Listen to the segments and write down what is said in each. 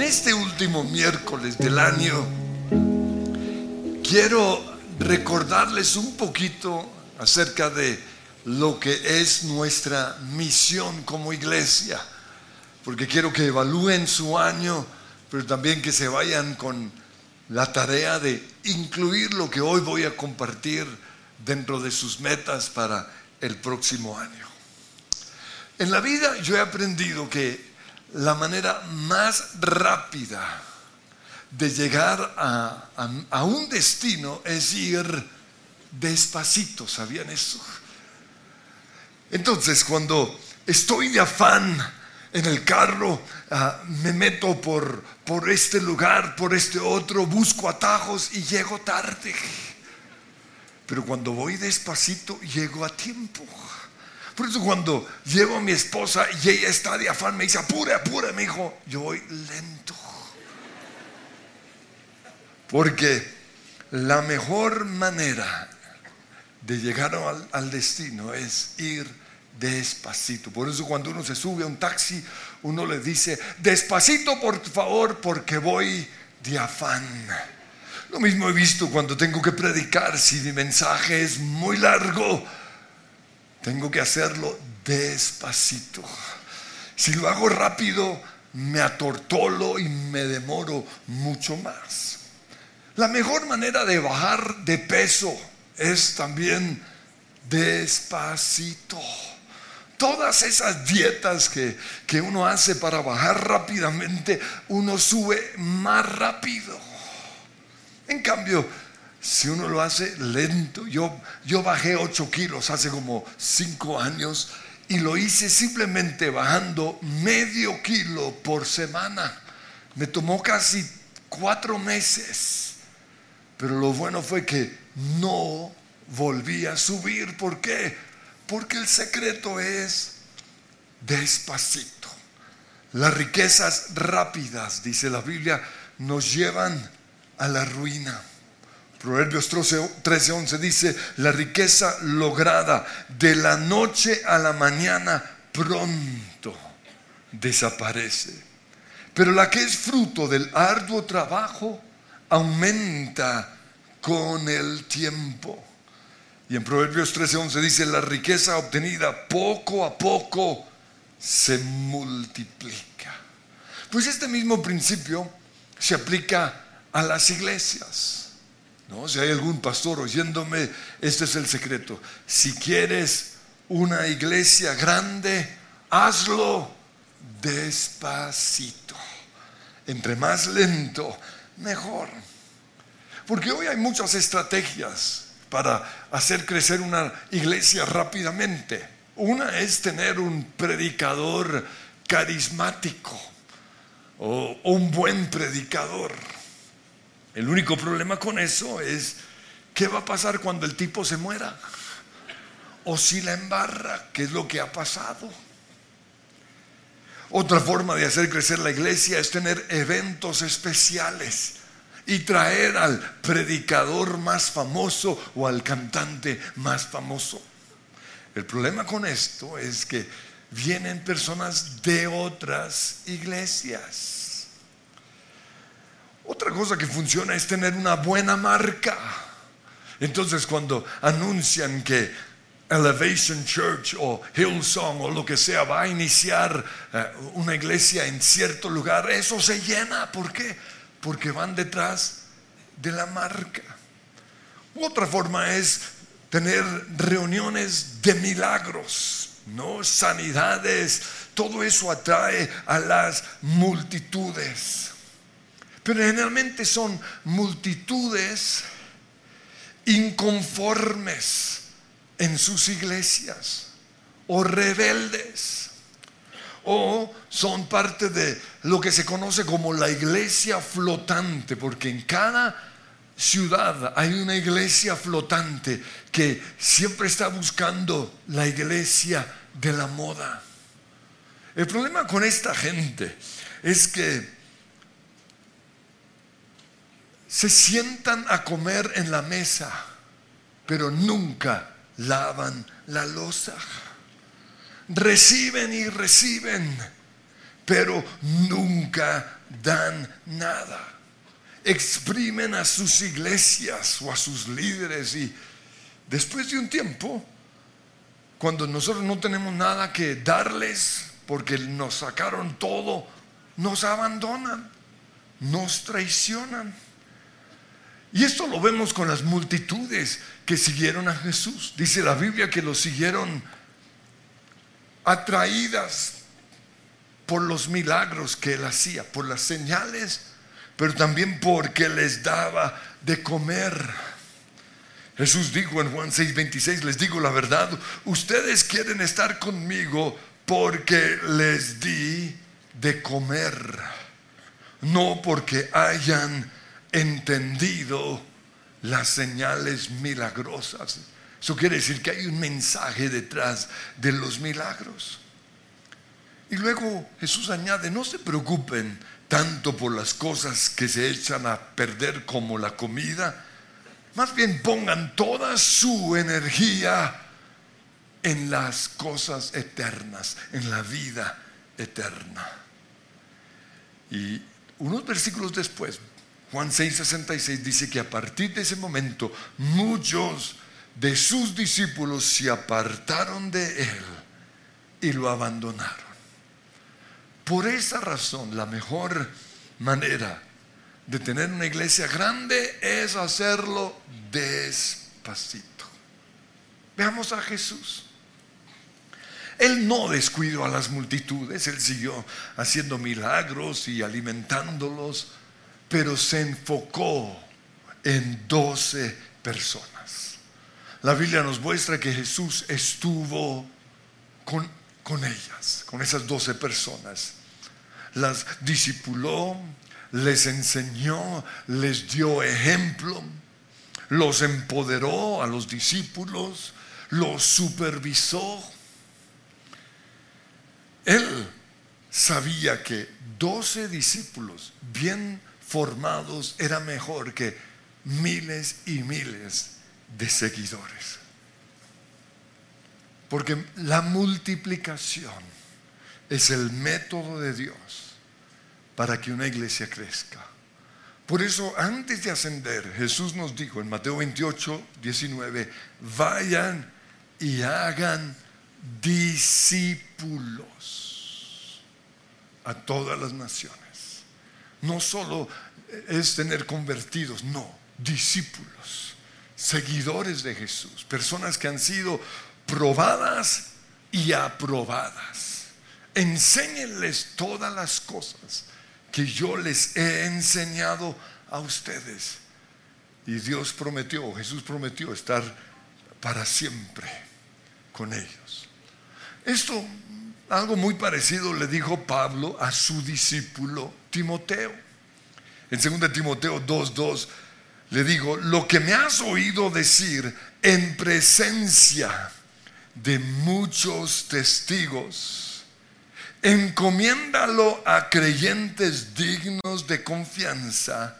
En este último miércoles del año, quiero recordarles un poquito acerca de lo que es nuestra misión como iglesia, porque quiero que evalúen su año, pero también que se vayan con la tarea de incluir lo que hoy voy a compartir dentro de sus metas para el próximo año. En la vida yo he aprendido que la manera más rápida de llegar a, un destino es ir despacito, ¿sabían eso? Entonces, cuando estoy de afán en el carro, ah, me meto por, por este lugar, por este otro, busco atajos y llego tarde. Pero cuando voy despacito, llego a tiempo. Por eso cuando llego a mi esposa y ella está de afán, me dice, apure, apure, mi hijo, yo voy lento. Porque la mejor manera de llegar al, al, destino es ir despacito. Por eso cuando uno se sube a un taxi, uno le dice, despacito por favor, porque voy de afán. Lo mismo he visto cuando tengo que predicar, si mi mensaje es muy largo, tengo que hacerlo despacito. Si lo hago rápido, me atortolo y me demoro mucho más. La mejor manera de bajar de peso es también despacito. Todas esas dietas que, que uno hace para bajar rápidamente, uno sube más rápido. En cambio, si uno lo hace lento, yo, yo bajé 8 kilos hace como 5 años y lo hice simplemente bajando medio kilo por semana. Me tomó casi 4 meses. Pero lo bueno fue que no volví a subir. ¿Por qué? Porque el secreto es despacito. Las riquezas rápidas, dice la Biblia, nos llevan a la ruina. Proverbios 13, 11 dice, la riqueza lograda de la noche a la mañana pronto desaparece. Pero la que es fruto del arduo trabajo aumenta con el tiempo. Y en Proverbios 11 dice, la riqueza obtenida poco a poco se multiplica. Pues este mismo principio se aplica a las iglesias. ¿No? Si hay algún pastor oyéndome, este es el secreto. Si quieres una iglesia grande, hazlo despacito. Entre más lento, mejor. Porque hoy hay muchas estrategias para hacer crecer una iglesia rápidamente. Una es tener un predicador carismático o un buen predicador. El único problema con eso es, ¿qué va a pasar cuando el tipo se muera? O si la embarra, ¿qué es lo que ha pasado? Otra forma de hacer crecer la iglesia es tener eventos especiales y traer al predicador más famoso o al cantante más famoso. El problema con esto es que vienen personas de otras iglesias otra cosa que funciona es tener una buena marca. Entonces cuando anuncian que Elevation Church o Hillsong o lo que sea va a iniciar eh, una iglesia en cierto lugar, eso se llena. ¿Por qué? Porque van detrás de la marca. Otra forma es tener reuniones de milagros, ¿no? Sanidades, todo eso atrae a las multitudes. Pero generalmente son multitudes inconformes en sus iglesias o rebeldes o son parte de lo que se conoce como la iglesia flotante, porque en cada ciudad hay una iglesia flotante que siempre está buscando la iglesia de la moda. El problema con esta gente es que se sientan a comer en la mesa, pero nunca lavan la losa. Reciben y reciben, pero nunca dan nada. Exprimen a sus iglesias o a sus líderes y después de un tiempo, cuando nosotros no tenemos nada que darles porque nos sacaron todo, nos abandonan, nos traicionan. Y esto lo vemos con las multitudes que siguieron a Jesús. Dice la Biblia que lo siguieron atraídas por los milagros que él hacía, por las señales, pero también porque les daba de comer. Jesús dijo en Juan 6:26, les digo la verdad, ustedes quieren estar conmigo porque les di de comer, no porque hayan entendido las señales milagrosas. Eso quiere decir que hay un mensaje detrás de los milagros. Y luego Jesús añade, no se preocupen tanto por las cosas que se echan a perder como la comida, más bien pongan toda su energía en las cosas eternas, en la vida eterna. Y unos versículos después, Juan 6:66 dice que a partir de ese momento muchos de sus discípulos se apartaron de él y lo abandonaron. Por esa razón, la mejor manera de tener una iglesia grande es hacerlo despacito. Veamos a Jesús. Él no descuidó a las multitudes, él siguió haciendo milagros y alimentándolos, pero se enfocó en doce personas. La Biblia nos muestra que Jesús estuvo con, con ellas, con esas doce personas. Las discipuló, les enseñó, les dio ejemplo, los empoderó a los discípulos, los supervisó él sabía que doce discípulos bien formados era mejor que miles y miles de seguidores. Porque la multiplicación es el método de Dios para que una iglesia crezca. Por eso, antes de ascender, Jesús nos dijo en Mateo 28, 19, vayan y hagan discípulos a todas las naciones. No solo es tener convertidos, no, discípulos, seguidores de Jesús, personas que han sido probadas y aprobadas. Enséñenles todas las cosas que yo les he enseñado a ustedes. Y Dios prometió, Jesús prometió estar para siempre con ellos. Esto, algo muy parecido le dijo Pablo a su discípulo Timoteo. En 2 Timoteo 2.2 le digo, lo que me has oído decir en presencia de muchos testigos, encomiéndalo a creyentes dignos de confianza,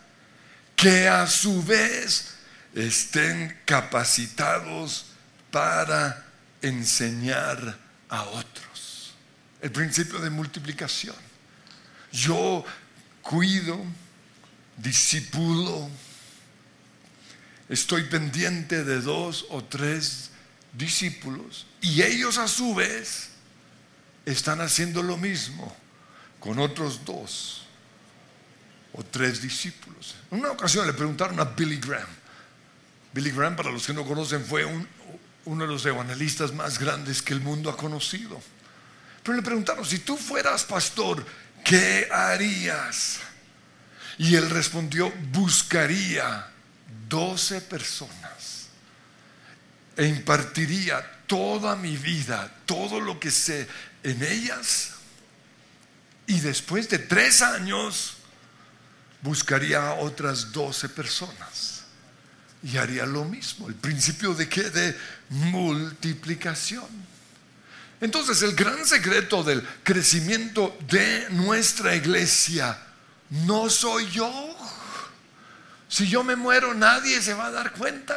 que a su vez estén capacitados para enseñar a otros. El principio de multiplicación. Yo cuido, disipulo, estoy pendiente de dos o tres discípulos y ellos a su vez están haciendo lo mismo con otros dos o tres discípulos. En una ocasión le preguntaron a Billy Graham. Billy Graham, para los que no conocen, fue un, uno de los evangelistas más grandes que el mundo ha conocido. Pero le preguntaron, si tú fueras pastor, ¿qué harías? Y él respondió, buscaría doce personas e impartiría toda mi vida, todo lo que sé en ellas. Y después de tres años, buscaría otras doce personas y haría lo mismo. El principio de qué? De multiplicación. Entonces el gran secreto del crecimiento de nuestra iglesia no soy yo. Si yo me muero nadie se va a dar cuenta.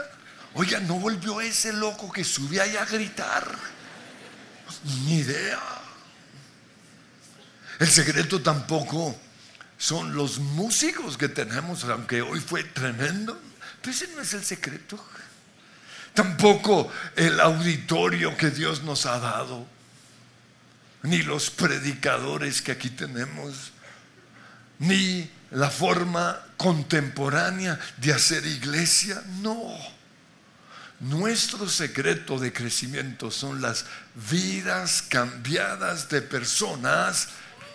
Oiga, ¿no volvió ese loco que subía ahí a gritar? Ni idea. El secreto tampoco son los músicos que tenemos, aunque hoy fue tremendo, pero ese no es el secreto. Tampoco el auditorio que Dios nos ha dado, ni los predicadores que aquí tenemos, ni la forma contemporánea de hacer iglesia. No. Nuestro secreto de crecimiento son las vidas cambiadas de personas.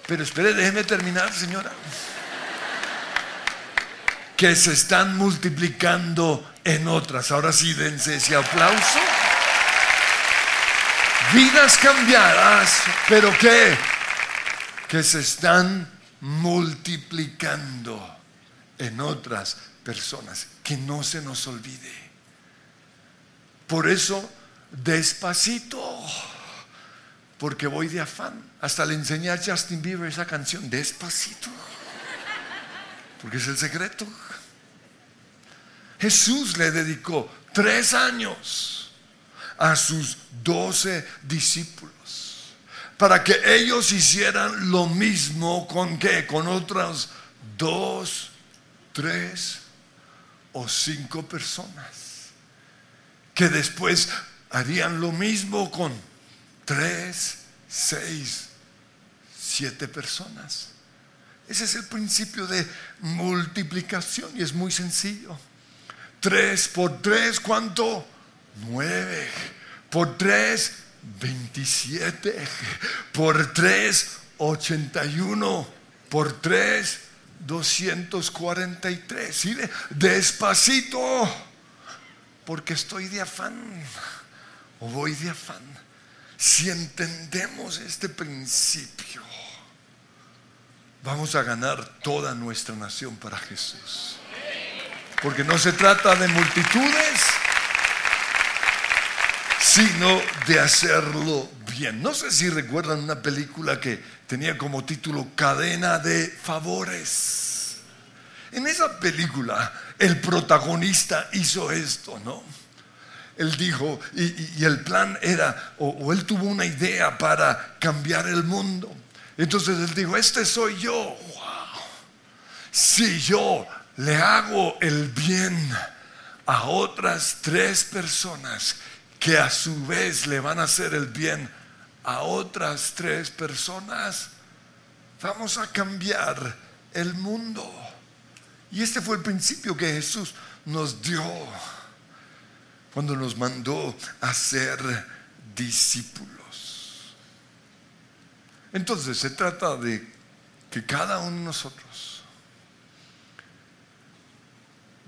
Pero espere, déjeme terminar, señora. Que se están multiplicando en otras. Ahora sí, dense ese aplauso. Vidas cambiadas, pero ¿qué? Que se están multiplicando en otras personas. Que no se nos olvide. Por eso, despacito, porque voy de afán. Hasta le enseñé a Justin Bieber esa canción, despacito, porque es el secreto. Jesús le dedicó tres años a sus doce discípulos para que ellos hicieran lo mismo con qué, con otras dos, tres o cinco personas que después harían lo mismo con tres, seis, siete personas. Ese es el principio de multiplicación y es muy sencillo. Tres por tres, ¿cuánto? Nueve. Por tres, veintisiete. Por tres, ochenta y uno. Por tres, doscientos cuarenta y tres. Despacito porque estoy de afán o voy de afán. Si entendemos este principio, vamos a ganar toda nuestra nación para Jesús. Porque no se trata de multitudes, sino de hacerlo bien. No sé si recuerdan una película que tenía como título Cadena de Favores. En esa película el protagonista hizo esto, ¿no? Él dijo, y, el plan era, o, él tuvo una idea para cambiar el mundo. Entonces él dijo, este soy yo. Wow. Si yo le hago el bien a otras tres personas que a su vez le van a hacer el bien a otras tres personas, vamos a cambiar el mundo. Y este fue el principio que Jesús nos dio cuando nos mandó a ser discípulos. Entonces se trata de que cada uno de nosotros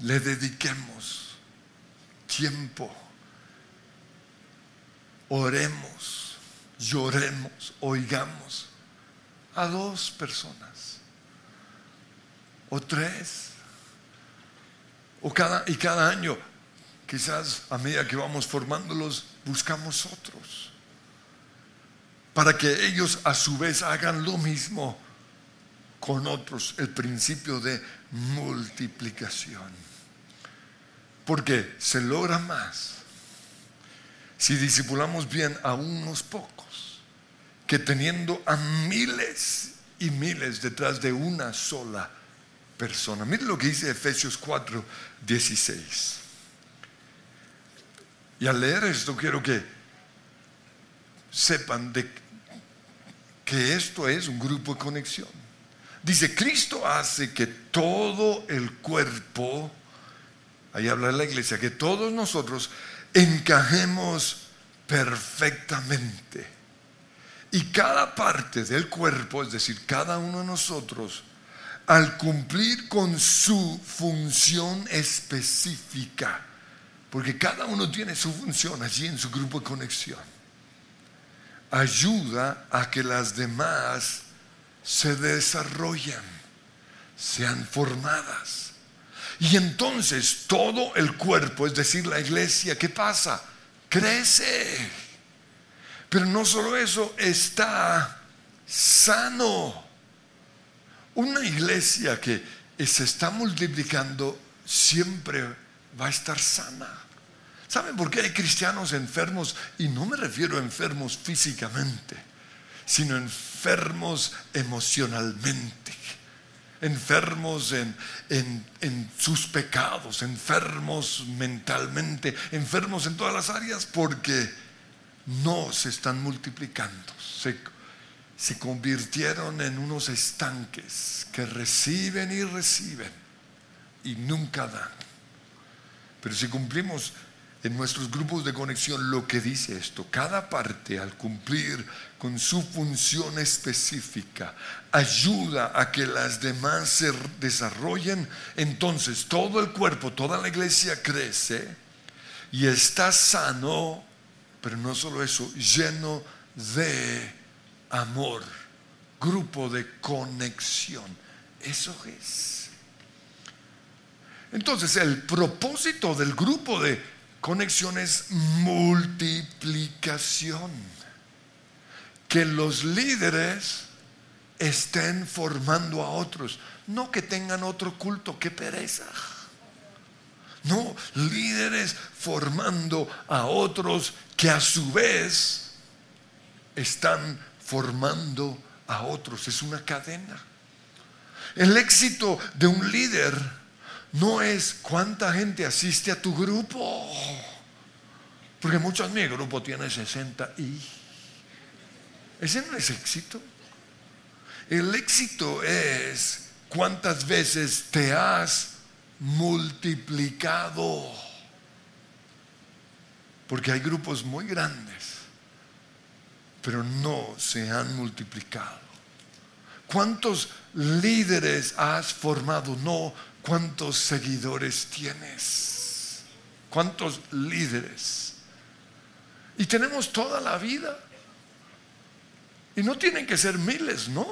le dediquemos tiempo, oremos, lloremos, oigamos a dos personas o tres o cada, y cada año, quizás a medida que vamos formándolos, buscamos otros. Para que ellos a su vez hagan lo mismo con otros. El principio de multiplicación. Porque se logra más si discipulamos bien a unos pocos que teniendo a miles y miles detrás de una sola persona. Mire lo que dice Efesios 4, 16. Y al leer esto quiero que sepan de que esto es un grupo de conexión. Dice, Cristo hace que todo el cuerpo, ahí habla la iglesia, que todos nosotros encajemos perfectamente. Y cada parte del cuerpo, es decir, cada uno de nosotros, al cumplir con su función específica, porque cada uno tiene su función allí en su grupo de conexión, ayuda a que las demás se desarrollen, sean formadas. Y entonces todo el cuerpo, es decir, la iglesia, ¿qué pasa? Crece. Pero no solo eso, está sano una iglesia que se está multiplicando siempre va a estar sana. ¿Saben por qué hay cristianos enfermos? Y no me refiero a enfermos físicamente, sino enfermos emocionalmente. Enfermos en, en, sus pecados, enfermos mentalmente, enfermos en todas las áreas, porque no se están multiplicando. Se, se convirtieron en unos estanques que reciben y reciben y nunca dan. Pero si cumplimos en nuestros grupos de conexión lo que dice esto. Cada parte al cumplir con su función específica ayuda a que las demás se desarrollen. Entonces todo el cuerpo, toda la iglesia crece y está sano, pero no solo eso, lleno de amor, grupo de conexión. Eso es. Entonces el propósito del grupo de Conexión es multiplicación. Que los líderes estén formando a otros. No que tengan otro culto, que pereza. No, líderes formando a otros que a su vez están formando a otros. Es una cadena. El éxito de un líder no es cuánta gente asiste a tu grupo. Porque muchos mi grupo tiene 60 y ese no es éxito. El éxito es cuántas veces te has multiplicado. Porque hay grupos muy grandes, pero no se han multiplicado. ¿Cuántos líderes has formado? No ¿Cuántos seguidores tienes? ¿Cuántos líderes? Y tenemos toda la vida. Y no tienen que ser miles, ¿no?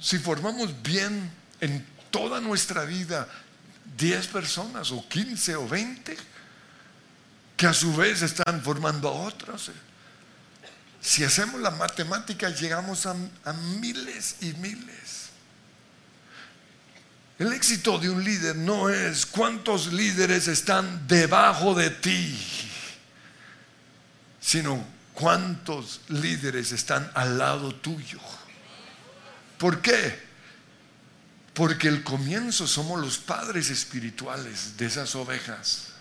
Si formamos bien en toda nuestra vida 10 personas o 15 o 20, que a su vez están formando a otras. Si hacemos la matemática llegamos a, a miles y miles. El éxito de un líder no es cuántos líderes están debajo de ti, sino cuántos líderes están al lado tuyo. ¿Por qué? Porque el comienzo somos los padres espirituales de esas ovejas.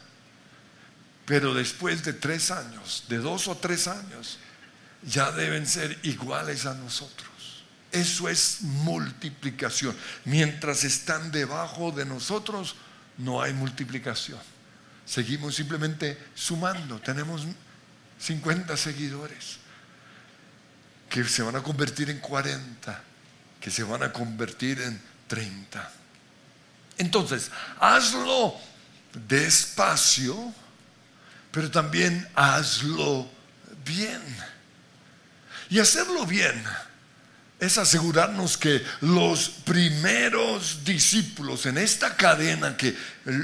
Pero después de tres años, de dos o tres años, ya deben ser iguales a nosotros. Eso es multiplicación. Mientras están debajo de nosotros, no hay multiplicación. Seguimos simplemente sumando. Tenemos 50 seguidores que se van a convertir en 40, que se van a convertir en 30. Entonces, hazlo despacio, pero también hazlo bien. Y hacerlo bien es asegurarnos que los primeros discípulos en esta cadena que,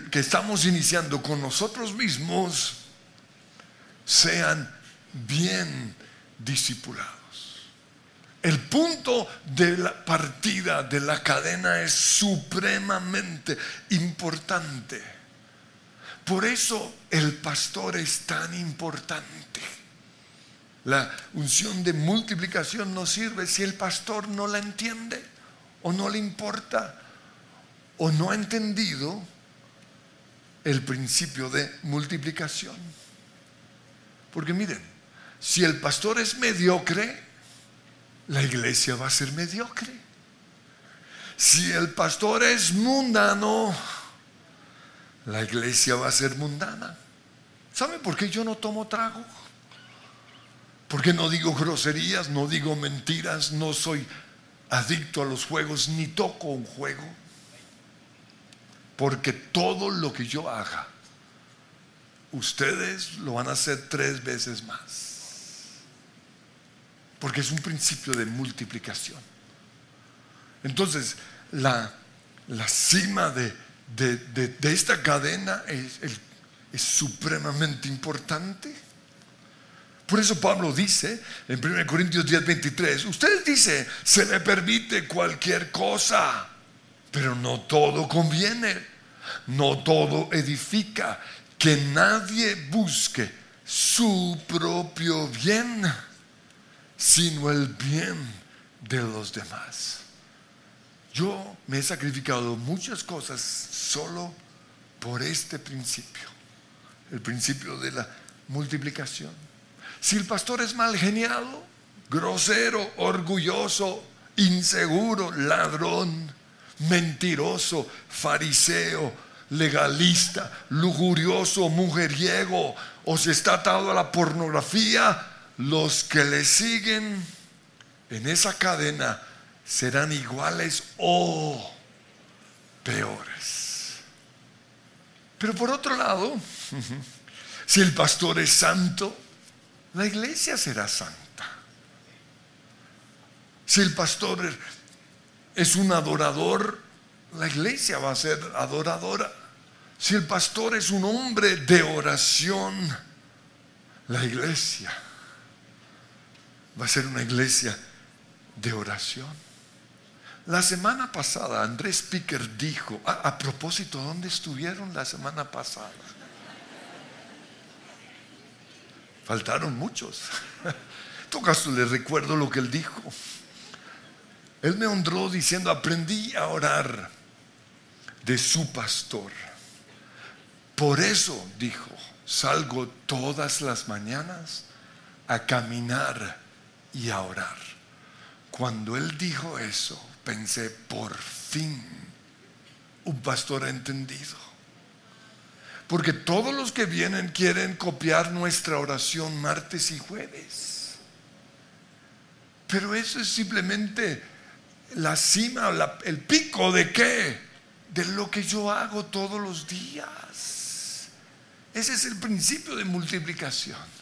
que, estamos iniciando con nosotros mismos sean bien discipulados. El punto de la partida de la cadena es supremamente importante. Por eso el pastor es tan importante. La unción de multiplicación no sirve si el pastor no la entiende o no le importa o no ha entendido el principio de multiplicación. Porque miren, si el pastor es mediocre, la iglesia va a ser mediocre. Si el pastor es mundano, la iglesia va a ser mundana. ¿Saben por qué yo no tomo trago? Porque no digo groserías, no digo mentiras, no soy adicto a los juegos, ni toco un juego. Porque todo lo que yo haga, ustedes lo van a hacer tres veces más. Porque es un principio de multiplicación. Entonces, la, cima de, esta cadena es supremamente importante. Por eso Pablo dice en 1 Corintios 10, 23, usted dice, se me permite cualquier cosa, pero no todo conviene, no todo edifica, que nadie busque su propio bien, sino el bien de los demás. Yo me he sacrificado muchas cosas solo por este principio, el principio de la multiplicación. Si el pastor es mal geniado, grosero, orgulloso, inseguro, ladrón, mentiroso, fariseo, legalista, lujurioso, mujeriego, o se está atado a la pornografía, los que le siguen en esa cadena serán iguales o peores. Pero por otro lado, si el pastor es santo, la iglesia será santa. Si el pastor es un adorador, la iglesia va a ser adoradora. Si el pastor es un hombre de oración, la iglesia va a ser una iglesia de oración. La semana pasada Andrés Picker dijo, a, propósito, ¿dónde estuvieron la semana pasada? Faltaron muchos. En todo caso, les recuerdo lo que él dijo. Él me honró diciendo, aprendí a orar de su pastor. Por eso, dijo, salgo todas las mañanas a caminar y a orar. Cuando él dijo eso, pensé, por fin, un pastor ha entendido. Porque todos los que vienen quieren copiar nuestra oración martes y jueves. Pero eso es simplemente la cima, el pico de qué? De lo que yo hago todos los días. Ese es el principio de multiplicación.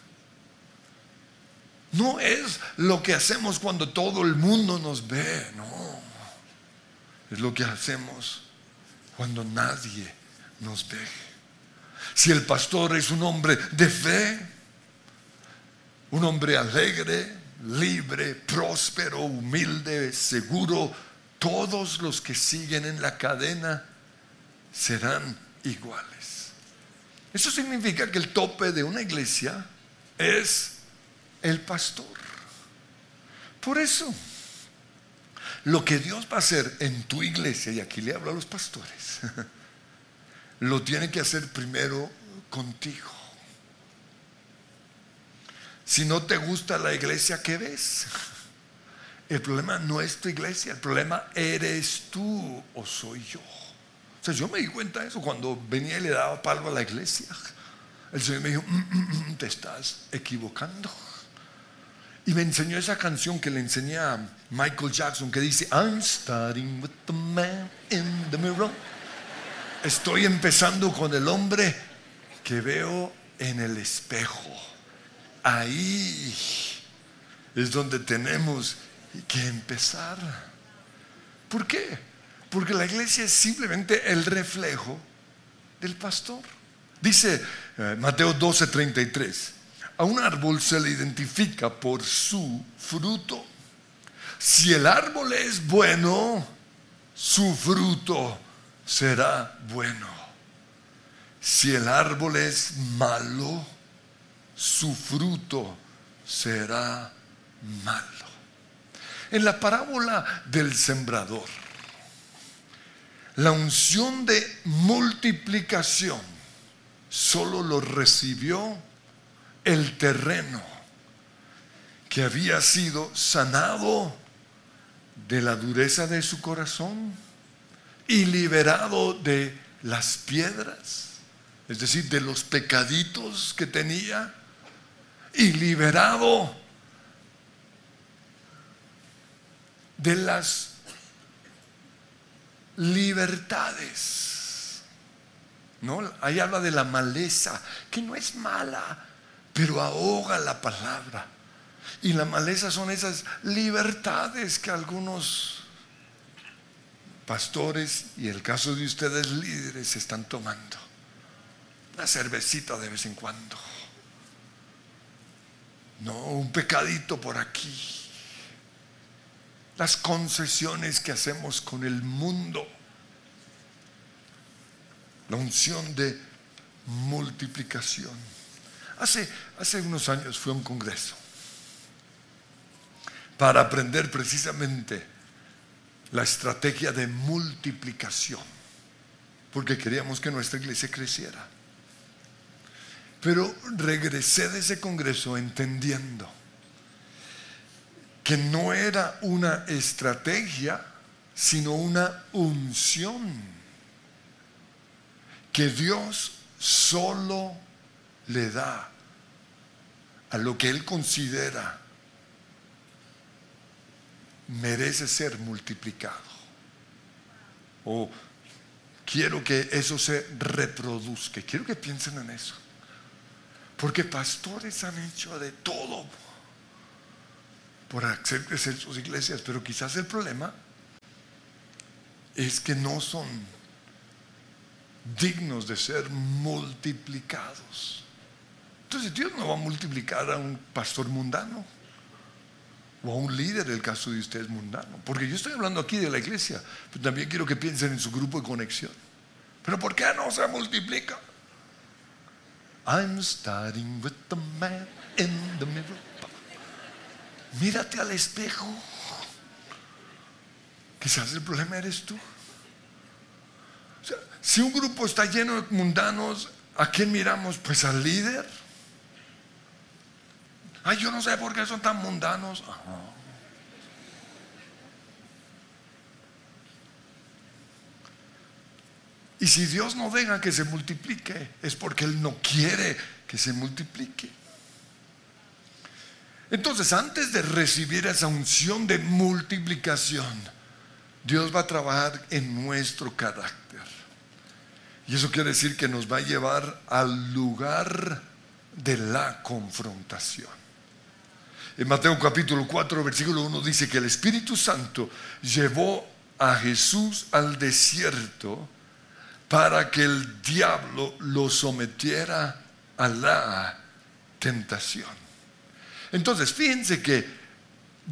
No es lo que hacemos cuando todo el mundo nos ve, no. Es lo que hacemos cuando nadie nos ve. Si el pastor es un hombre de fe, un hombre alegre, libre, próspero, humilde, seguro, todos los que siguen en la cadena serán iguales. Eso significa que el tope de una iglesia es el pastor. Por eso, lo que Dios va a hacer en tu iglesia, y aquí le hablo a los pastores, lo tiene que hacer primero contigo. Si no te gusta la iglesia que ves, el problema no es tu iglesia, el problema eres tú o soy yo. O sea, yo me di cuenta de eso cuando venía y le daba palo a la iglesia. El Señor me dijo, mm, mm, mm, te estás equivocando. Y me enseñó esa canción que le enseñé a Michael Jackson que dice, I'm starting with the man in the mirror. Estoy empezando con el hombre que veo en el espejo. Ahí es donde tenemos que empezar. ¿Por qué? Porque la iglesia es simplemente el reflejo del pastor. Dice eh, Mateo 12:33, a un árbol se le identifica por su fruto. Si el árbol es bueno, su fruto será bueno. Si el árbol es malo, su fruto será malo. En la parábola del sembrador, la unción de multiplicación solo lo recibió el terreno que había sido sanado de la dureza de su corazón y liberado de las piedras, es decir, de los pecaditos que tenía y liberado de las libertades. ¿No? Ahí habla de la maleza, que no es mala, pero ahoga la palabra. Y la maleza son esas libertades que algunos pastores y el caso de ustedes líderes están tomando. Una cervecita de vez en cuando no, un pecadito por aquí. Las concesiones que hacemos con el mundo. La unción de multiplicación. Hace, hace unos años fui a un congreso para aprender precisamente la estrategia de multiplicación, porque queríamos que nuestra iglesia creciera. Pero regresé de ese congreso entendiendo que no era una estrategia, sino una unción que Dios solo le da a lo que Él considera merece ser multiplicado. O quiero que eso se reproduzca. Quiero que piensen en eso. Porque pastores han hecho de todo por hacer crecer sus iglesias, pero quizás el problema es que no son dignos de ser multiplicados. Entonces Dios no va a multiplicar a un pastor mundano o a un líder, el caso de ustedes mundano. Porque yo estoy hablando aquí de la iglesia, pero también quiero que piensen en su grupo de conexión. Pero ¿por qué no se multiplica? I'm starting with the man in the mirror. Mírate al espejo. Quizás el problema eres tú. si un grupo está lleno de mundanos, ¿a quién miramos? Pues al líder. Ay, yo no sé por qué son tan mundanos. Y si Dios no deja que se multiplique, es porque Él no quiere que se multiplique. Entonces, antes de recibir esa unción de multiplicación, Dios va a trabajar en nuestro carácter. Y eso quiere decir que nos va a llevar al lugar de la confrontación. En Mateo capítulo 4, versículo 1 dice que el Espíritu Santo llevó a Jesús al desierto para que el diablo lo sometiera a la tentación. Entonces, fíjense que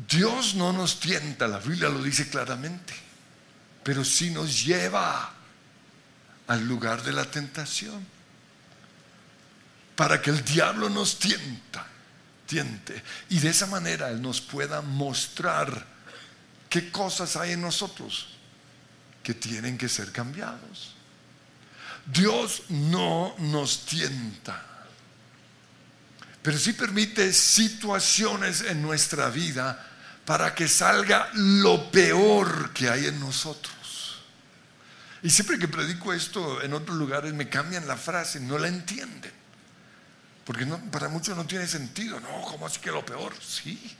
Dios no nos tienta, la Biblia lo dice claramente, pero sí nos lleva al lugar de la tentación, para que el diablo nos tienta y de esa manera Él nos pueda mostrar qué cosas hay en nosotros que tienen que ser cambiados. Dios no nos tienta, pero sí permite situaciones en nuestra vida para que salga lo peor que hay en nosotros. Y siempre que predico esto en otros lugares me cambian la frase, no la entienden. Porque para muchos no tiene sentido. No, ¿cómo así que lo peor? Sí.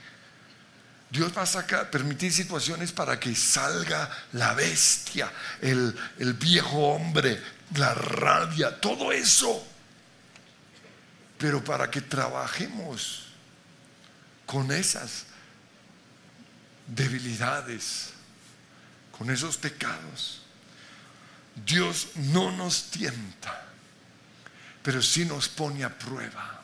Dios va a sacar, permitir situaciones para que salga la bestia, el, el viejo hombre, la rabia, todo eso. Pero para que trabajemos con esas debilidades, con esos pecados. Dios no nos tienta pero sí nos pone a prueba.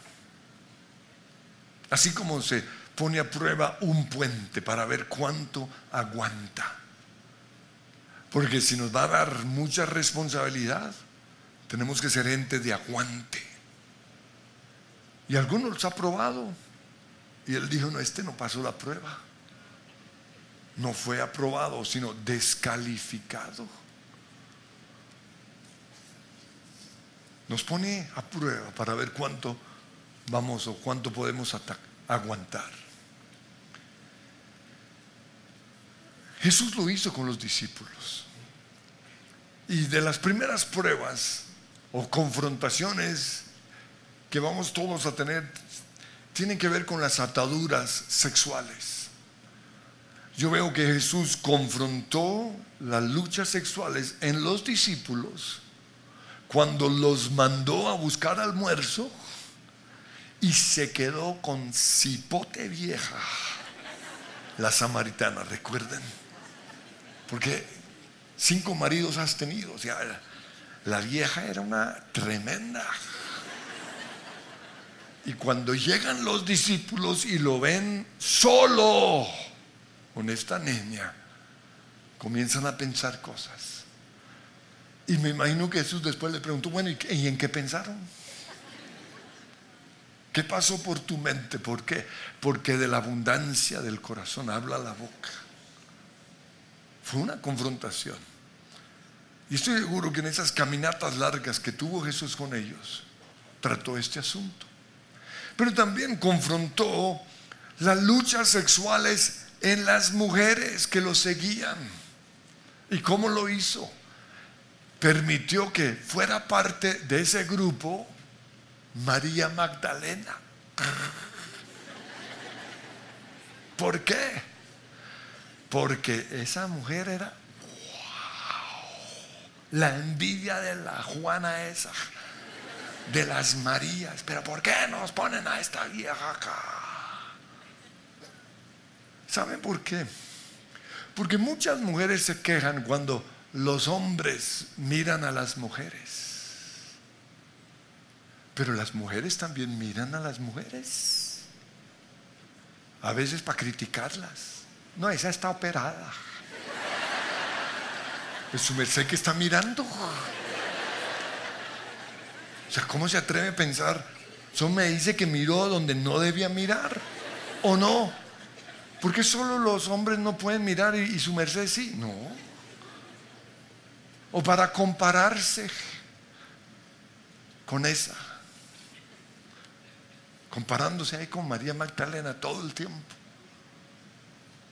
Así como se pone a prueba un puente para ver cuánto aguanta. Porque si nos va a dar mucha responsabilidad, tenemos que ser gente de aguante. Y algunos los ha probado. Y él dijo, no, este no pasó la prueba. No fue aprobado, sino descalificado. Nos pone a prueba para ver cuánto vamos o cuánto podemos aguantar. Jesús lo hizo con los discípulos. Y de las primeras pruebas o confrontaciones que vamos todos a tener tienen que ver con las ataduras sexuales. Yo veo que Jesús confrontó las luchas sexuales en los discípulos cuando los mandó a buscar almuerzo y se quedó con cipote vieja, la samaritana, recuerden, porque cinco maridos has tenido, o sea, la vieja era una tremenda. Y cuando llegan los discípulos y lo ven solo con esta niña, comienzan a pensar cosas. Y me imagino que Jesús después le preguntó, bueno, ¿y en qué pensaron? ¿Qué pasó por tu mente? ¿Por qué? Porque de la abundancia del corazón habla la boca. Fue una confrontación. Y estoy seguro que en esas caminatas largas que tuvo Jesús con ellos, trató este asunto. Pero también confrontó las luchas sexuales en las mujeres que lo seguían. ¿Y cómo lo hizo? Permitió que fuera parte de ese grupo María Magdalena. ¿Por qué? Porque esa mujer era la envidia de la Juana esa, de las Marías. Pero ¿por qué nos ponen a esta vieja acá? ¿Saben por qué? Porque muchas mujeres se quejan cuando los hombres miran a las mujeres. Pero las mujeres también miran a las mujeres. A veces para criticarlas. No, esa está operada. Es su merced que está mirando. O sea, ¿cómo se atreve a pensar? Eso me dice que miró donde no debía mirar. ¿O no? Porque solo los hombres no pueden mirar y, su merced sí. No. O para compararse con esa. Comparándose ahí con María Magdalena todo el tiempo.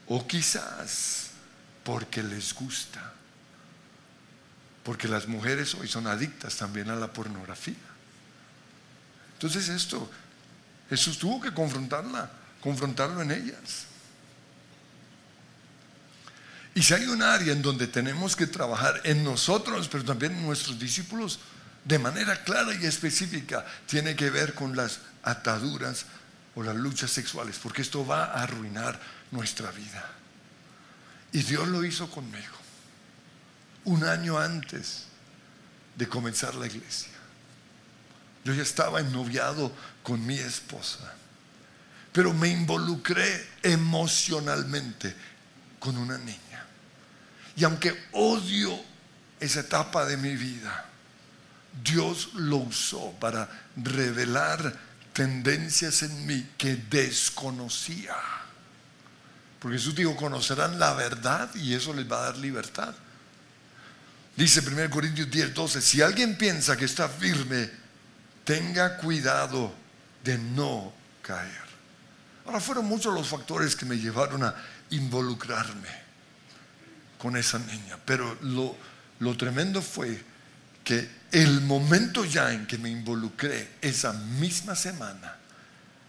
O quizás porque les gusta. Porque las mujeres hoy son adictas también a la pornografía. Entonces esto, Jesús tuvo que confrontarla, confrontarlo en ellas. Y si hay un área en donde tenemos que trabajar en nosotros, pero también en nuestros discípulos, de manera clara y específica, tiene que ver con las ataduras o las luchas sexuales, porque esto va a arruinar nuestra vida. Y Dios lo hizo conmigo, un año antes de comenzar la iglesia. Yo ya estaba ennoviado con mi esposa, pero me involucré emocionalmente con una niña. Y aunque odio esa etapa de mi vida, Dios lo usó para revelar tendencias en mí que desconocía. Porque Jesús dijo, conocerán la verdad y eso les va a dar libertad. Dice 1 Corintios 10, 12, si alguien piensa que está firme, tenga cuidado de no caer. Ahora fueron muchos los factores que me llevaron a involucrarme con esa niña. Pero lo, lo tremendo fue que el momento ya en que me involucré, esa misma semana,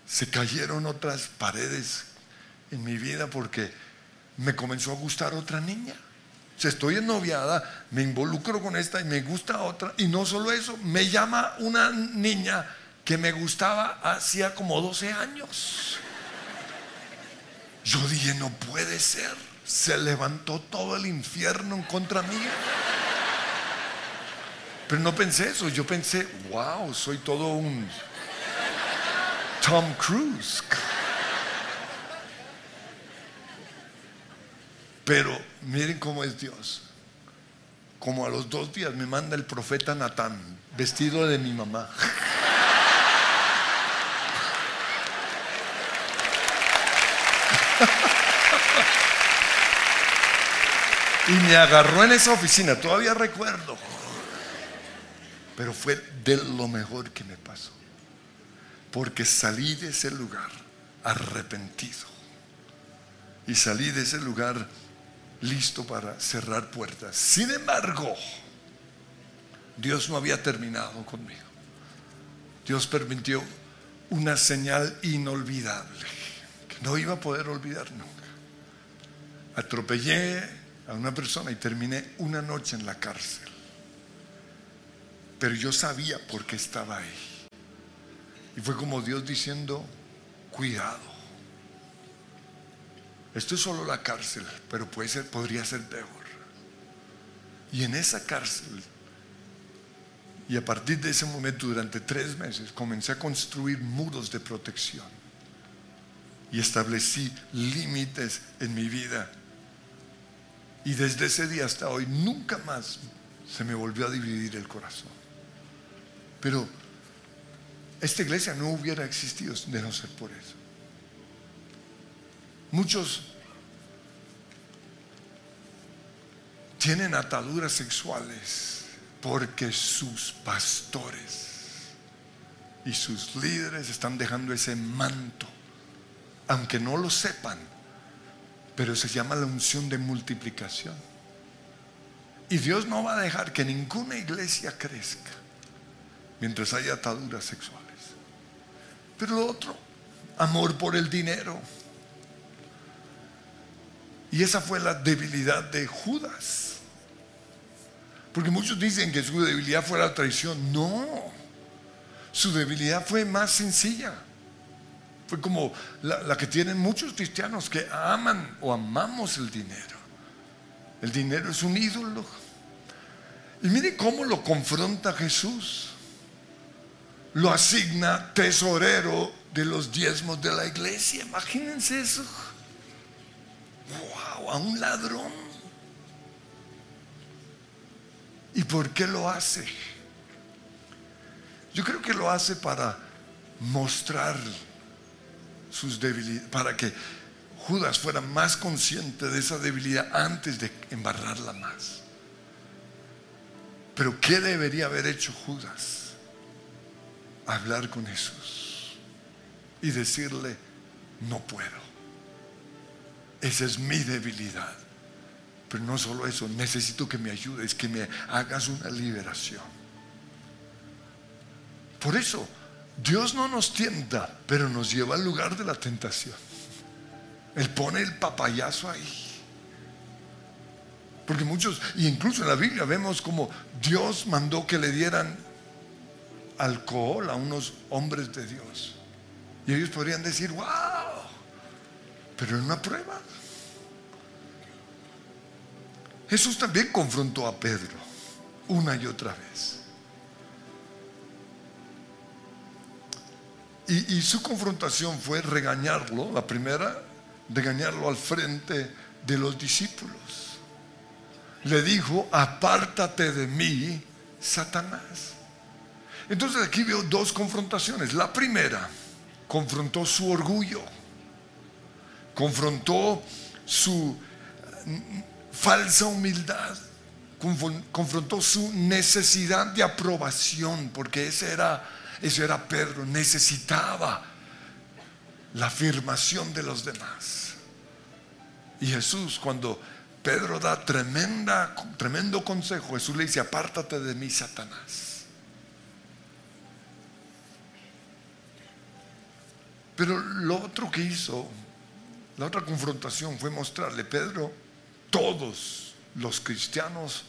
se cayeron otras paredes en mi vida porque me comenzó a gustar otra niña. Si estoy ennoviada, me involucro con esta y me gusta otra. Y no solo eso, me llama una niña que me gustaba hacía como 12 años. Yo dije, no puede ser se levantó todo el infierno en contra mía. Pero no pensé eso, yo pensé, wow, soy todo un Tom Cruise. Pero miren cómo es Dios. Como a los dos días me manda el profeta Natán, vestido de mi mamá. Y me agarró en esa oficina, todavía recuerdo. Pero fue de lo mejor que me pasó. Porque salí de ese lugar arrepentido. Y salí de ese lugar listo para cerrar puertas. Sin embargo, Dios no había terminado conmigo. Dios permitió una señal inolvidable que no iba a poder olvidar nunca. Atropellé a una persona y terminé una noche en la cárcel. Pero yo sabía por qué estaba ahí. Y fue como Dios diciendo, cuidado. Esto es solo la cárcel, pero puede ser, podría ser peor. Y en esa cárcel, y a partir de ese momento, durante tres meses, comencé a construir muros de protección. Y establecí límites en mi vida y desde ese día hasta hoy nunca más se me volvió a dividir el corazón. Pero esta iglesia no hubiera existido de no ser por eso. Muchos tienen ataduras sexuales porque sus pastores y sus líderes están dejando ese manto, aunque no lo sepan, pero se llama la unción de multiplicación. Y Dios no va a dejar que ninguna iglesia crezca mientras haya ataduras sexuales. Pero lo otro, amor por el dinero. Y esa fue la debilidad de Judas. Porque muchos dicen que su debilidad fue la traición. No, su debilidad fue más sencilla. Fue como la, que tienen muchos cristianos que aman o amamos el dinero. El dinero es un ídolo. Y mire cómo lo confronta Jesús. Lo asigna tesorero de los diezmos de la iglesia. Imagínense eso. Wow, a un ladrón. ¿Y por qué lo hace? Yo creo que lo hace para mostrar sus debilidades, para que Judas fuera más consciente de esa debilidad antes de embarrarla más. Pero ¿qué debería haber hecho Judas? Hablar con Jesús y decirle, no puedo. Esa es mi debilidad. Pero no solo eso, necesito que me ayudes, que me hagas una liberación. Por eso, Dios no nos tienta, pero nos lleva al lugar de la tentación. Él pone el papayazo ahí. Porque muchos, y incluso en la Biblia vemos como Dios mandó que le dieran alcohol a unos hombres de Dios. Y ellos podrían decir, wow, pero en una prueba. Jesús también confrontó a Pedro una y otra vez. Y, su confrontación fue regañarlo, la primera, regañarlo al frente de los discípulos le dijo, apártate de mí, Satanás. Entonces aquí veo dos confrontaciones. La primera, confrontó su orgullo, confrontó su mm, falsa humildad, confrontó su necesidad de aprobación, porque ese era, eso era Pedro, necesitaba la afirmación de los demás. Y Jesús cuando Pedro da tremenda, tremendo consejo. Jesús le dice, apártate de mí, Satanás. Pero lo otro que hizo, la otra confrontación fue mostrarle, Pedro, todos los cristianos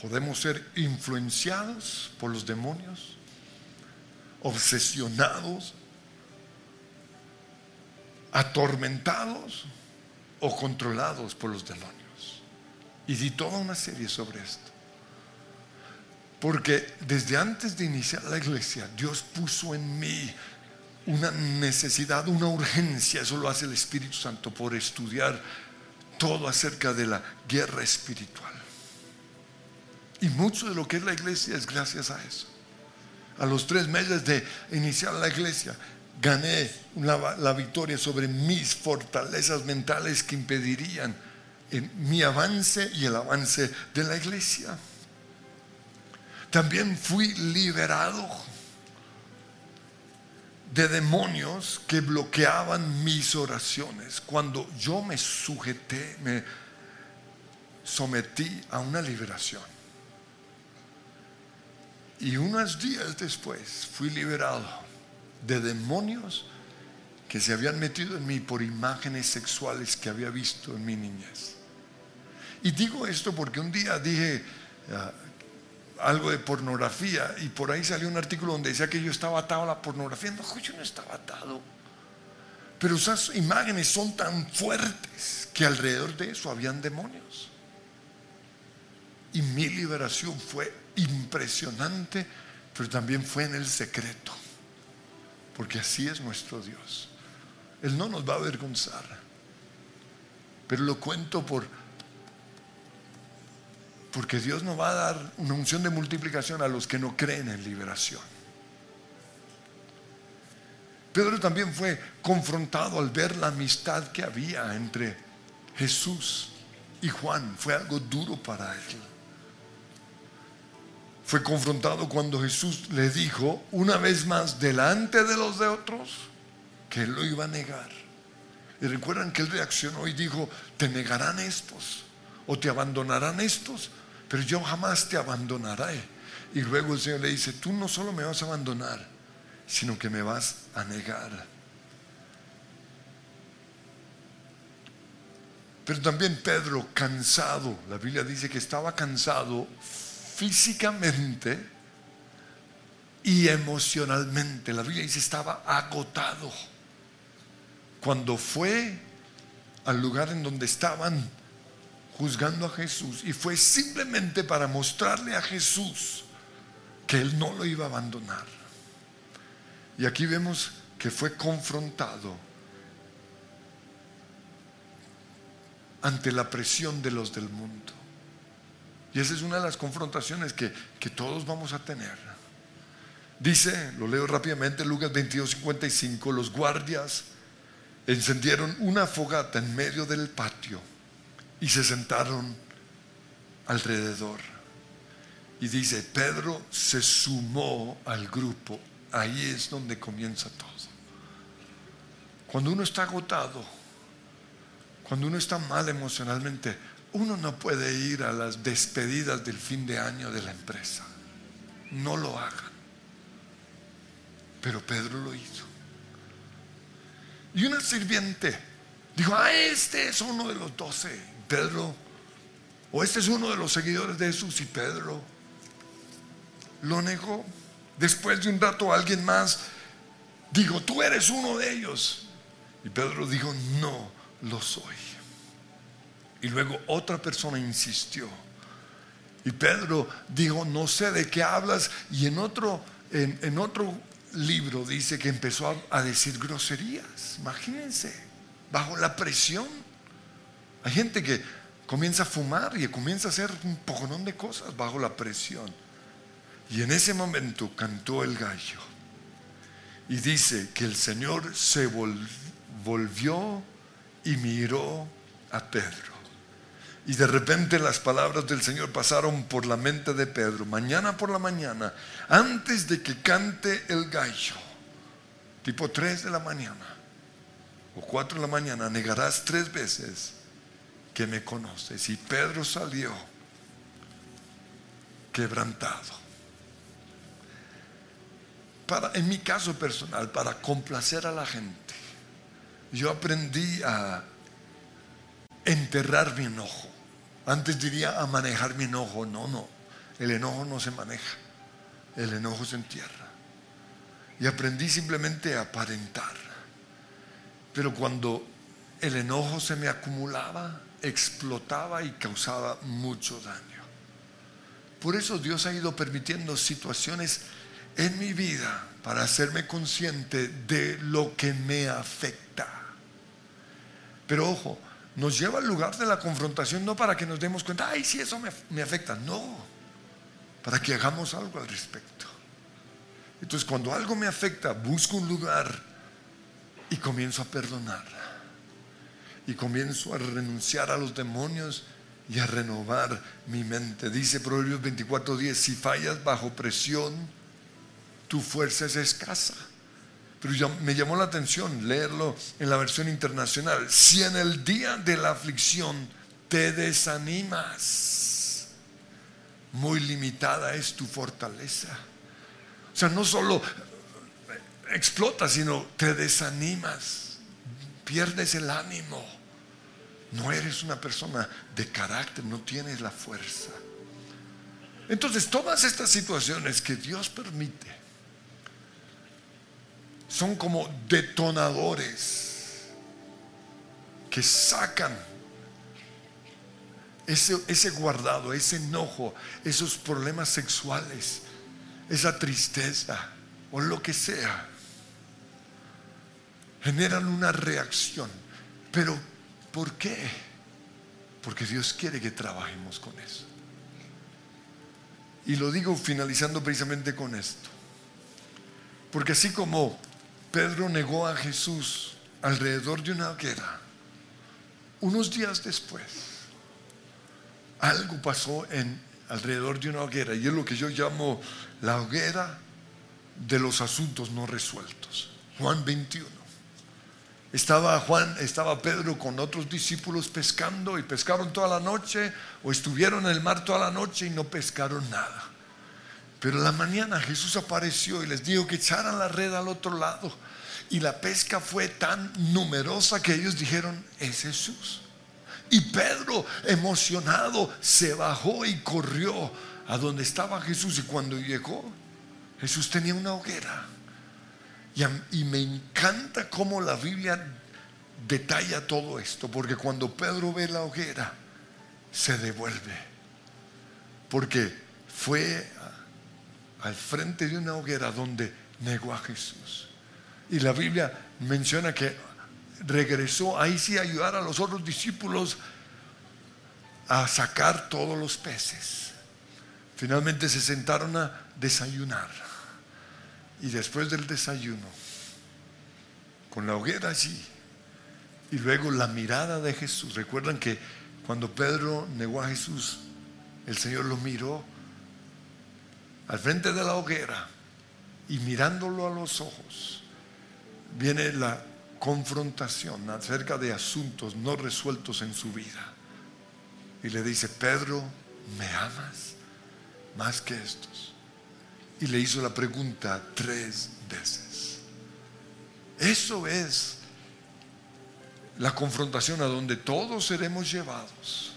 podemos ser influenciados por los demonios, obsesionados, atormentados o controlados por los demonios. Y di toda una serie sobre esto. Porque desde antes de iniciar la iglesia, Dios puso en mí una necesidad, una urgencia, eso lo hace el Espíritu Santo, por estudiar todo acerca de la guerra espiritual. Y mucho de lo que es la iglesia es gracias a eso. A los tres meses de iniciar la iglesia, gané la, victoria sobre mis fortalezas mentales que impedirían en mi avance y el avance de la iglesia. También fui liberado de demonios que bloqueaban mis oraciones. Cuando yo me sujeté, me sometí a una liberación. Y unos días después fui liberado de demonios que se habían metido en mí por imágenes sexuales que había visto en mi niñez. Y digo esto porque un día dije ah, algo de pornografía y por ahí salió un artículo donde decía que yo estaba atado a la pornografía. No, yo no estaba atado. Pero esas imágenes son tan fuertes que alrededor de eso habían demonios. Y mi liberación fue impresionante, pero también fue en el secreto. Porque así es nuestro Dios. Él no nos va a avergonzar. Pero lo cuento por porque Dios no va a dar una unción de multiplicación a los que no creen en liberación. Pedro también fue confrontado al ver la amistad que había entre Jesús y Juan fue algo duro para él. Fue confrontado cuando Jesús le dijo una vez más delante de los de otros que él lo iba a negar. Y recuerdan que él reaccionó y dijo, te negarán estos o te abandonarán estos, pero yo jamás te abandonaré. Y luego el Señor le dice, tú no solo me vas a abandonar, sino que me vas a negar. Pero también Pedro, cansado, la Biblia dice que estaba cansado físicamente y emocionalmente. La Biblia dice estaba agotado. Cuando fue al lugar en donde estaban juzgando a Jesús y fue simplemente para mostrarle a Jesús que él no lo iba a abandonar. Y aquí vemos que fue confrontado ante la presión de los del mundo. Y esa es una de las confrontaciones que, todos vamos a tener. Dice, lo leo rápidamente, Lucas 22, 55, los guardias encendieron una fogata en medio del patio y se sentaron alrededor. Y dice, Pedro se sumó al grupo. Ahí es donde comienza todo. Cuando uno está agotado, cuando uno está mal emocionalmente, uno no puede ir a las despedidas del fin de año de la empresa. No lo hagan. Pero Pedro lo hizo. Y una sirviente dijo, ah, este es uno de los doce. Pedro, o este es uno de los seguidores de Jesús. Y Pedro lo negó. Después de un rato alguien más dijo, tú eres uno de ellos. Y Pedro dijo, no lo soy. Y luego otra persona insistió. Y Pedro dijo, no sé de qué hablas. Y en otro, en, otro libro dice que empezó a, decir groserías. Imagínense, bajo la presión. Hay gente que comienza a fumar y comienza a hacer un poconón de cosas bajo la presión. Y en ese momento cantó el gallo. Y dice que el Señor se volvió y miró a Pedro. Y de repente las palabras del Señor pasaron por la mente de Pedro. Mañana por la mañana, antes de que cante el gallo, tipo 3 de la mañana o 4 de la mañana, negarás tres veces que me conoces. Y Pedro salió quebrantado. Para, en mi caso personal, para complacer a la gente, yo aprendí a enterrar mi enojo. Antes diría a manejar mi enojo. No, no. El enojo no se maneja. El enojo se entierra. Y aprendí simplemente a aparentar. Pero cuando el enojo se me acumulaba, explotaba y causaba mucho daño. Por eso Dios ha ido permitiendo situaciones en mi vida para hacerme consciente de lo que me afecta. Pero ojo, nos lleva al lugar de la confrontación no para que nos demos cuenta, ay, sí, eso me, afecta, no, para que hagamos algo al respecto. Entonces, cuando algo me afecta, busco un lugar y comienzo a perdonar. Y comienzo a renunciar a los demonios y a renovar mi mente. Dice Proverbios 24:10, si fallas bajo presión, tu fuerza es escasa. Pero me llamó la atención leerlo en la versión internacional. Si en el día de la aflicción te desanimas, muy limitada es tu fortaleza. O sea, no solo explotas, sino te desanimas, pierdes el ánimo. No eres una persona de carácter, no tienes la fuerza. Entonces, todas estas situaciones que Dios permite, son como detonadores que sacan ese, ese, guardado, ese enojo, esos problemas sexuales, esa tristeza o lo que sea. Generan una reacción. Pero, ¿por qué? Porque Dios quiere que trabajemos con eso. Y lo digo finalizando precisamente con esto. Porque así como Pedro negó a Jesús alrededor de una hoguera. Unos días después, algo pasó en, alrededor de una hoguera y es lo que yo llamo la hoguera de los asuntos no resueltos. Juan 21. Estaba Juan, estaba Pedro con otros discípulos pescando y pescaron toda la noche o estuvieron en el mar toda la noche y no pescaron nada. Pero la mañana Jesús apareció y les dijo que echaran la red al otro lado. Y la pesca fue tan numerosa que ellos dijeron, es Jesús. Y Pedro, emocionado, se bajó y corrió a donde estaba Jesús. Y cuando llegó, Jesús tenía una hoguera. Y, me encanta cómo la Biblia detalla todo esto, porque cuando Pedro ve la hoguera, se devuelve. Porque fue al frente de una hoguera donde negó a Jesús. Y la Biblia menciona que regresó ahí sí a ayudar a los otros discípulos a sacar todos los peces. Finalmente se sentaron a desayunar. Y después del desayuno, con la hoguera allí, y luego la mirada de Jesús. Recuerdan que cuando Pedro negó a Jesús, el Señor lo miró al frente de la hoguera y mirándolo a los ojos, viene la confrontación acerca de asuntos no resueltos en su vida. Y le dice, Pedro, ¿me amas más que estos? Y le hizo la pregunta tres veces. Eso es la confrontación a donde todos seremos llevados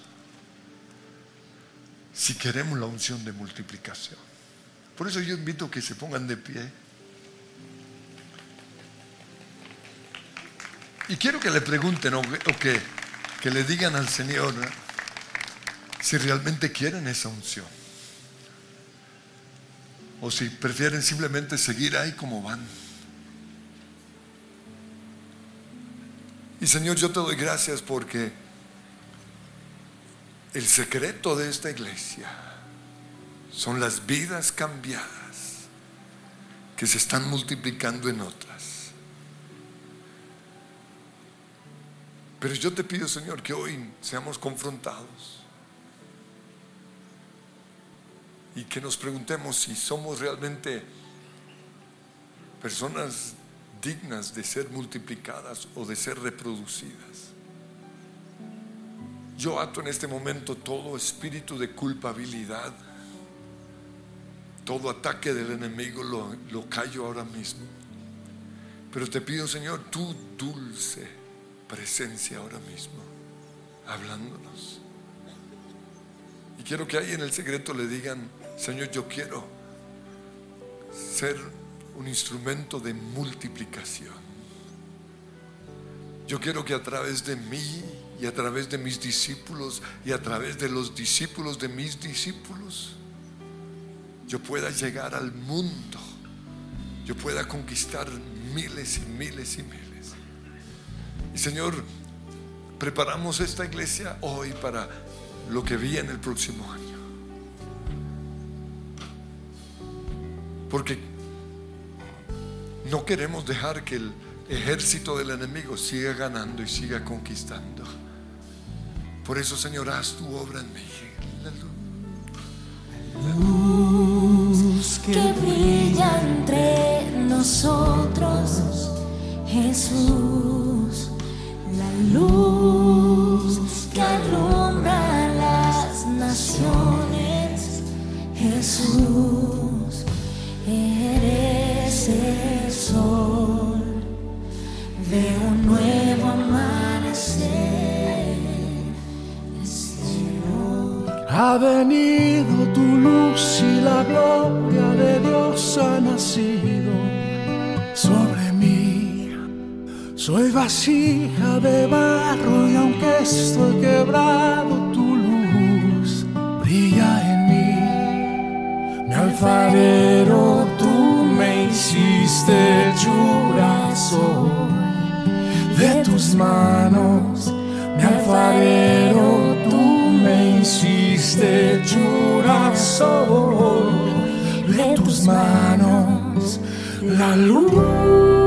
si queremos la unción de multiplicación. Por eso yo invito a que se pongan de pie. Y quiero que le pregunten o, que, que, le digan al Señor si realmente quieren esa unción. O si prefieren simplemente seguir ahí como van. Y Señor, yo te doy gracias porque el secreto de esta iglesia son las vidas cambiadas que se están multiplicando en otras. Pero yo te pido, Señor, que hoy seamos confrontados y que nos preguntemos si somos realmente personas dignas de ser multiplicadas o de ser reproducidas. Yo ato en este momento todo espíritu de culpabilidad todo ataque del enemigo lo, lo callo ahora mismo. Pero te pido, Señor, tu dulce presencia ahora mismo, hablándonos. Y quiero que ahí en el secreto le digan, Señor, yo quiero ser un instrumento de multiplicación. Yo quiero que a través de mí y a través de mis discípulos y a través de los discípulos de mis discípulos, yo pueda llegar al mundo, yo pueda conquistar miles y miles y miles. Y Señor, preparamos esta iglesia hoy para lo que viene el próximo año. Porque no queremos dejar que el ejército del enemigo siga ganando y siga conquistando. Por eso, Señor, haz tu obra en mí. Que brilla entre nosotros, Jesús, la luz que alumbra las naciones, Jesús, eres el sol de un nuevo amanecer. Ha venido tu luz la gloria de Dios ha nacido sobre mí. Soy vasija de barro y aunque estoy quebrado, tu luz brilla en mí. Mi alfarero, tú me hiciste churazo de tus manos. Mi alfarero, tú me hiciste sol de tus manos la luz